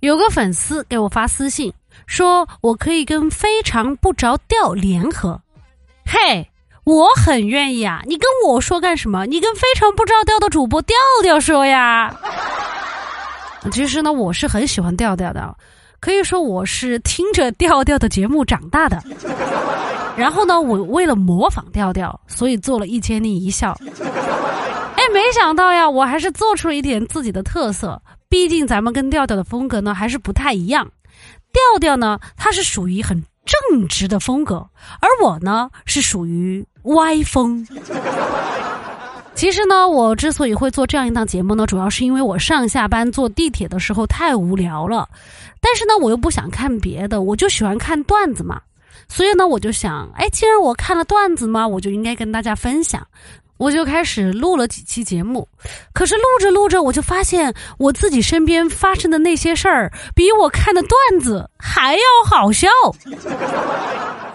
有个粉丝给我发私信，说我可以跟非常不着调联合。嘿，我很愿意啊！你跟我说干什么？你跟非常不着调的主播调调说呀。其实呢，我是很喜欢调调的，可以说我是听着调调的节目长大的。然后呢，我为了模仿调调，所以做了一千零一笑。哎，没想到呀，我还是做出了一点自己的特色。毕竟咱们跟调调的风格呢还是不太一样。调调呢，它是属于很正直的风格，而我呢是属于歪风。其实呢，我之所以会做这样一档节目呢，主要是因为我上下班坐地铁的时候太无聊了，但是呢，我又不想看别的，我就喜欢看段子嘛。所以呢，我就想，哎，既然我看了段子嘛，我就应该跟大家分享。我就开始录了几期节目，可是录着录着，我就发现我自己身边发生的那些事儿，比我看的段子还要好笑。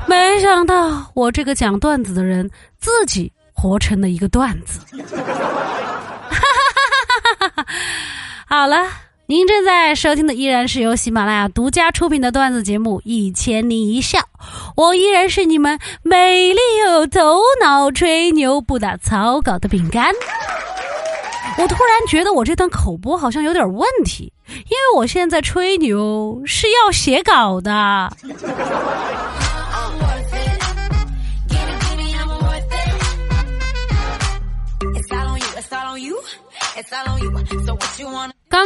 没想到我这个讲段子的人，自己活成了一个段子。好了。您正在收听的依然是由喜马拉雅独家出品的段子节目《一千零一笑》，我依然是你们美丽又有头脑、吹牛不打草稿的饼干。我突然觉得我这段口播好像有点问题，因为我现在吹牛是要写稿的。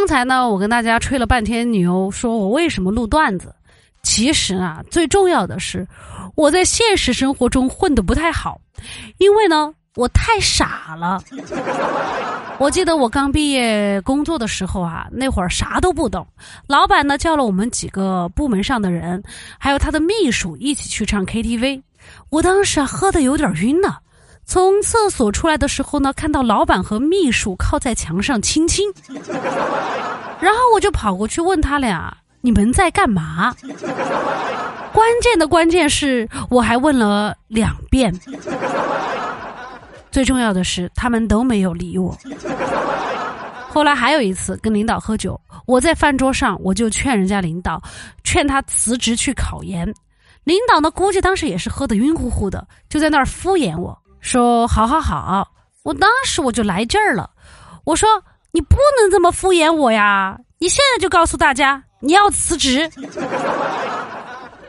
才呢，我跟大家吹了半天牛，说我为什么录段子。其实啊，最重要的是我在现实生活中混得不太好，因为呢，我太傻了。我记得我刚毕业工作的时候啊，那会儿啥都不懂，老板呢叫了我们几个部门上的人，还有他的秘书一起去唱 KTV。我当时啊，喝的有点晕呢。从厕所出来的时候呢，看到老板和秘书靠在墙上亲亲，然后我就跑过去问他俩：“你们在干嘛？”关键的关键是我还问了两遍，最重要的是他们都没有理我。后来还有一次跟领导喝酒，我在饭桌上我就劝人家领导，劝他辞职去考研。领导呢，估计当时也是喝得晕乎乎的，就在那儿敷衍我。说好好好，我当时我就来劲儿了。我说你不能这么敷衍我呀！你现在就告诉大家你要辞职。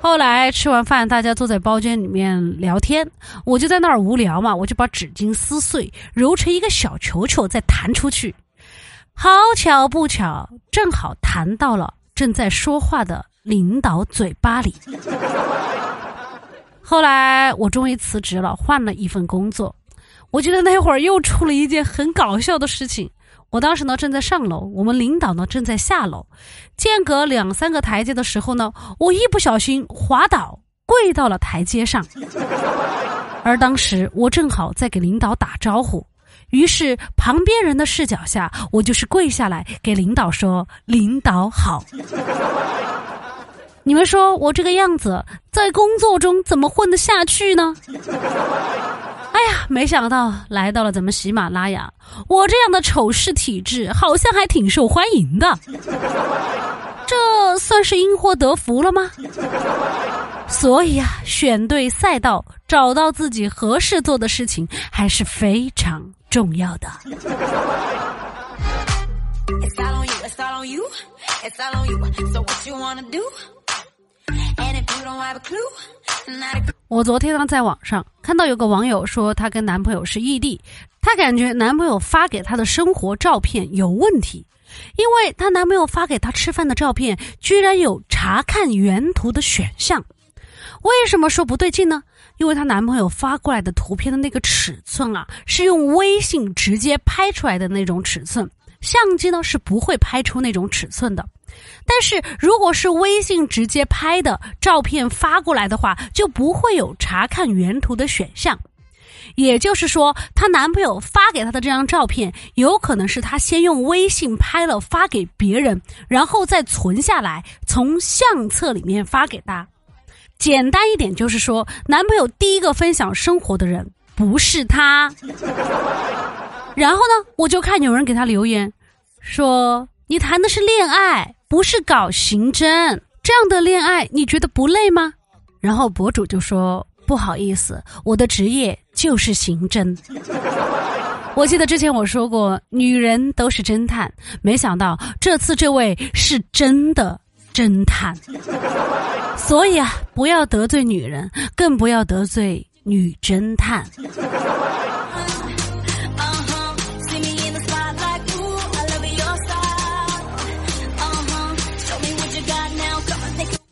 后来吃完饭，大家坐在包间里面聊天，我就在那儿无聊嘛，我就把纸巾撕碎，揉成一个小球球，再弹出去。好巧不巧，正好弹到了正在说话的领导嘴巴里。后来我终于辞职了，换了一份工作。我记得那会儿又出了一件很搞笑的事情。我当时呢正在上楼，我们领导呢正在下楼，间隔两三个台阶的时候呢，我一不小心滑倒，跪到了台阶上。而当时我正好在给领导打招呼，于是旁边人的视角下，我就是跪下来给领导说：“领导好。”你们说我这个样子在工作中怎么混得下去呢？哎呀，没想到来到了咱们喜马拉雅，我这样的丑事体质好像还挺受欢迎的，这算是因祸得福了吗？所以啊，选对赛道，找到自己合适做的事情还是非常重要的。我昨天呢，在网上看到有个网友说，她跟男朋友是异地，她感觉男朋友发给她的生活照片有问题，因为她男朋友发给她吃饭的照片居然有查看原图的选项。为什么说不对劲呢？因为她男朋友发过来的图片的那个尺寸啊，是用微信直接拍出来的那种尺寸，相机呢是不会拍出那种尺寸的。但是，如果是微信直接拍的照片发过来的话，就不会有查看原图的选项。也就是说，她男朋友发给她的这张照片，有可能是她先用微信拍了发给别人，然后再存下来，从相册里面发给她。简单一点就是说，男朋友第一个分享生活的人不是他。然后呢，我就看有人给他留言，说你谈的是恋爱。不是搞刑侦。这样的恋爱你觉得不累吗？然后博主就说：“不好意思，我的职业就是刑侦。” 我记得之前我说过，女人都是侦探，没想到这次这位是真的侦探。所以啊，不要得罪女人，更不要得罪女侦探。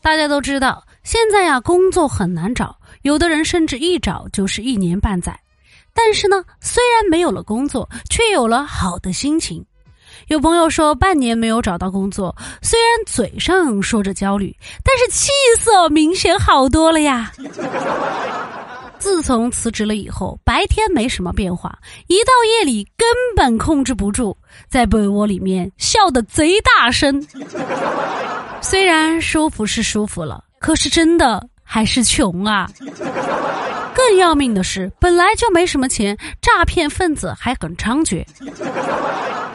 大家都知道，现在呀，工作很难找，有的人甚至一找就是一年半载。但是呢，虽然没有了工作，却有了好的心情。有朋友说半年没有找到工作，虽然嘴上说着焦虑，但是气色明显好多了呀。自从辞职了以后，白天没什么变化，一到夜里根本控制不住，在被窝里面笑得贼大声。虽然舒服是舒服了，可是真的还是穷啊。更要命的是，本来就没什么钱，诈骗分子还很猖獗。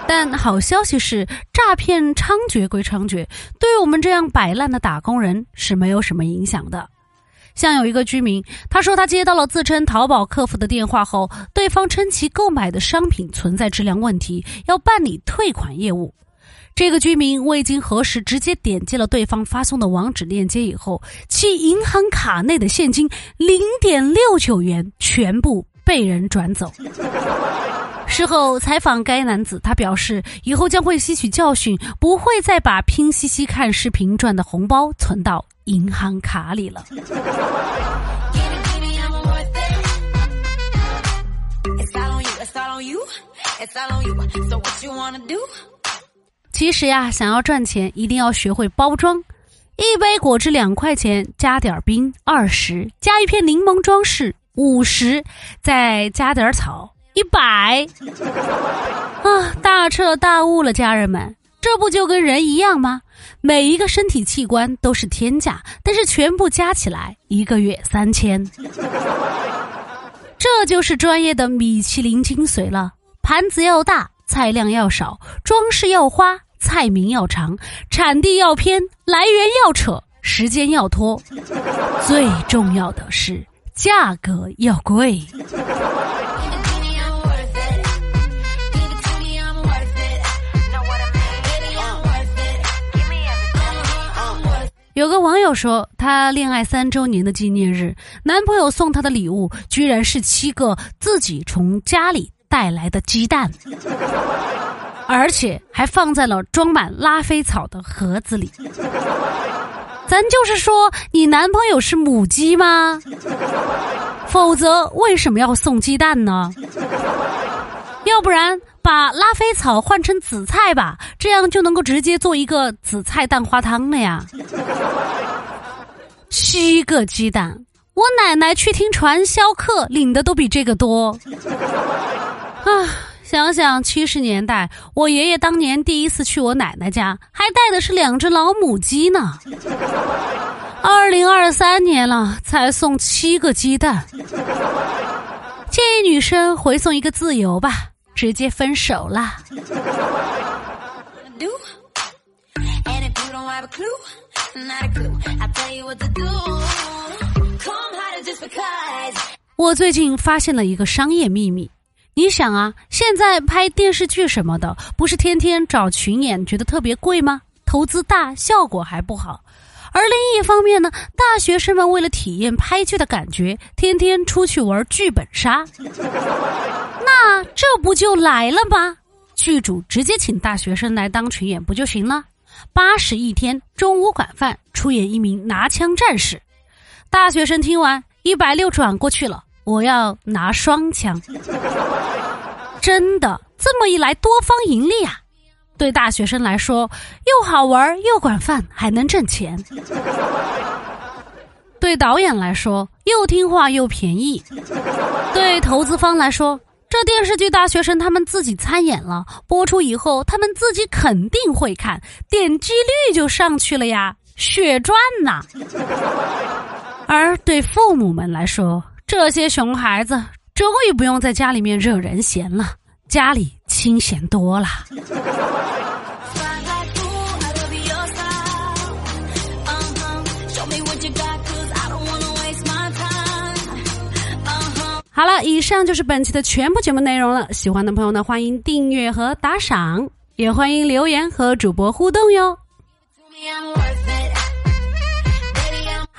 但好消息是，诈骗猖獗归猖獗，对我们这样摆烂的打工人是没有什么影响的。像有一个居民，他说他接到了自称淘宝客服的电话后，对方称其购买的商品存在质量问题，要办理退款业务。这个居民未经核实，直接点击了对方发送的网址链接以后，其银行卡内的现金零点六九元全部被人转走。事后采访该男子，他表示以后将会吸取教训，不会再把拼夕夕看视频赚的红包存到银行卡里了。其实呀，想要赚钱，一定要学会包装。一杯果汁两块钱，加点冰二十，加一片柠檬装饰五十，再加点草一百。啊，大彻大悟了，家人们，这不就跟人一样吗？每一个身体器官都是天价，但是全部加起来一个月三千。这就是专业的米其林精髓了，盘子要大。菜量要少，装饰要花，菜名要长，产地要偏，来源要扯，时间要拖，最重要的是价格要贵。有个网友说，他恋爱三周年的纪念日，男朋友送她的礼物居然是七个自己从家里。带来的鸡蛋，而且还放在了装满拉菲草的盒子里。咱就是说，你男朋友是母鸡吗？否则为什么要送鸡蛋呢？要不然把拉菲草换成紫菜吧，这样就能够直接做一个紫菜蛋花汤了呀。七个鸡蛋，我奶奶去听传销课领的都比这个多。啊，想想七十年代，我爷爷当年第一次去我奶奶家，还带的是两只老母鸡呢。二零二三年了，才送七个鸡蛋，建议女生回送一个自由吧，直接分手啦。我最近发现了一个商业秘密。你想啊，现在拍电视剧什么的，不是天天找群演，觉得特别贵吗？投资大，效果还不好。而另一方面呢，大学生们为了体验拍剧的感觉，天天出去玩剧本杀。那这不就来了吗？剧组直接请大学生来当群演不就行了？八十一天，中午管饭，出演一名拿枪战士。大学生听完，一百六转过去了。我要拿双枪，真的这么一来多方盈利啊！对大学生来说又好玩又管饭还能挣钱，对导演来说又听话又便宜，对投资方来说这电视剧大学生他们自己参演了，播出以后他们自己肯定会看，点击率就上去了呀，血赚呐！而对父母们来说，这些熊孩子终于不用在家里面惹人嫌了家里清闲多了。好了以上就是本期的全部节目内容了。喜欢的朋友呢欢迎订阅和打赏也欢迎留言和主播互动哟。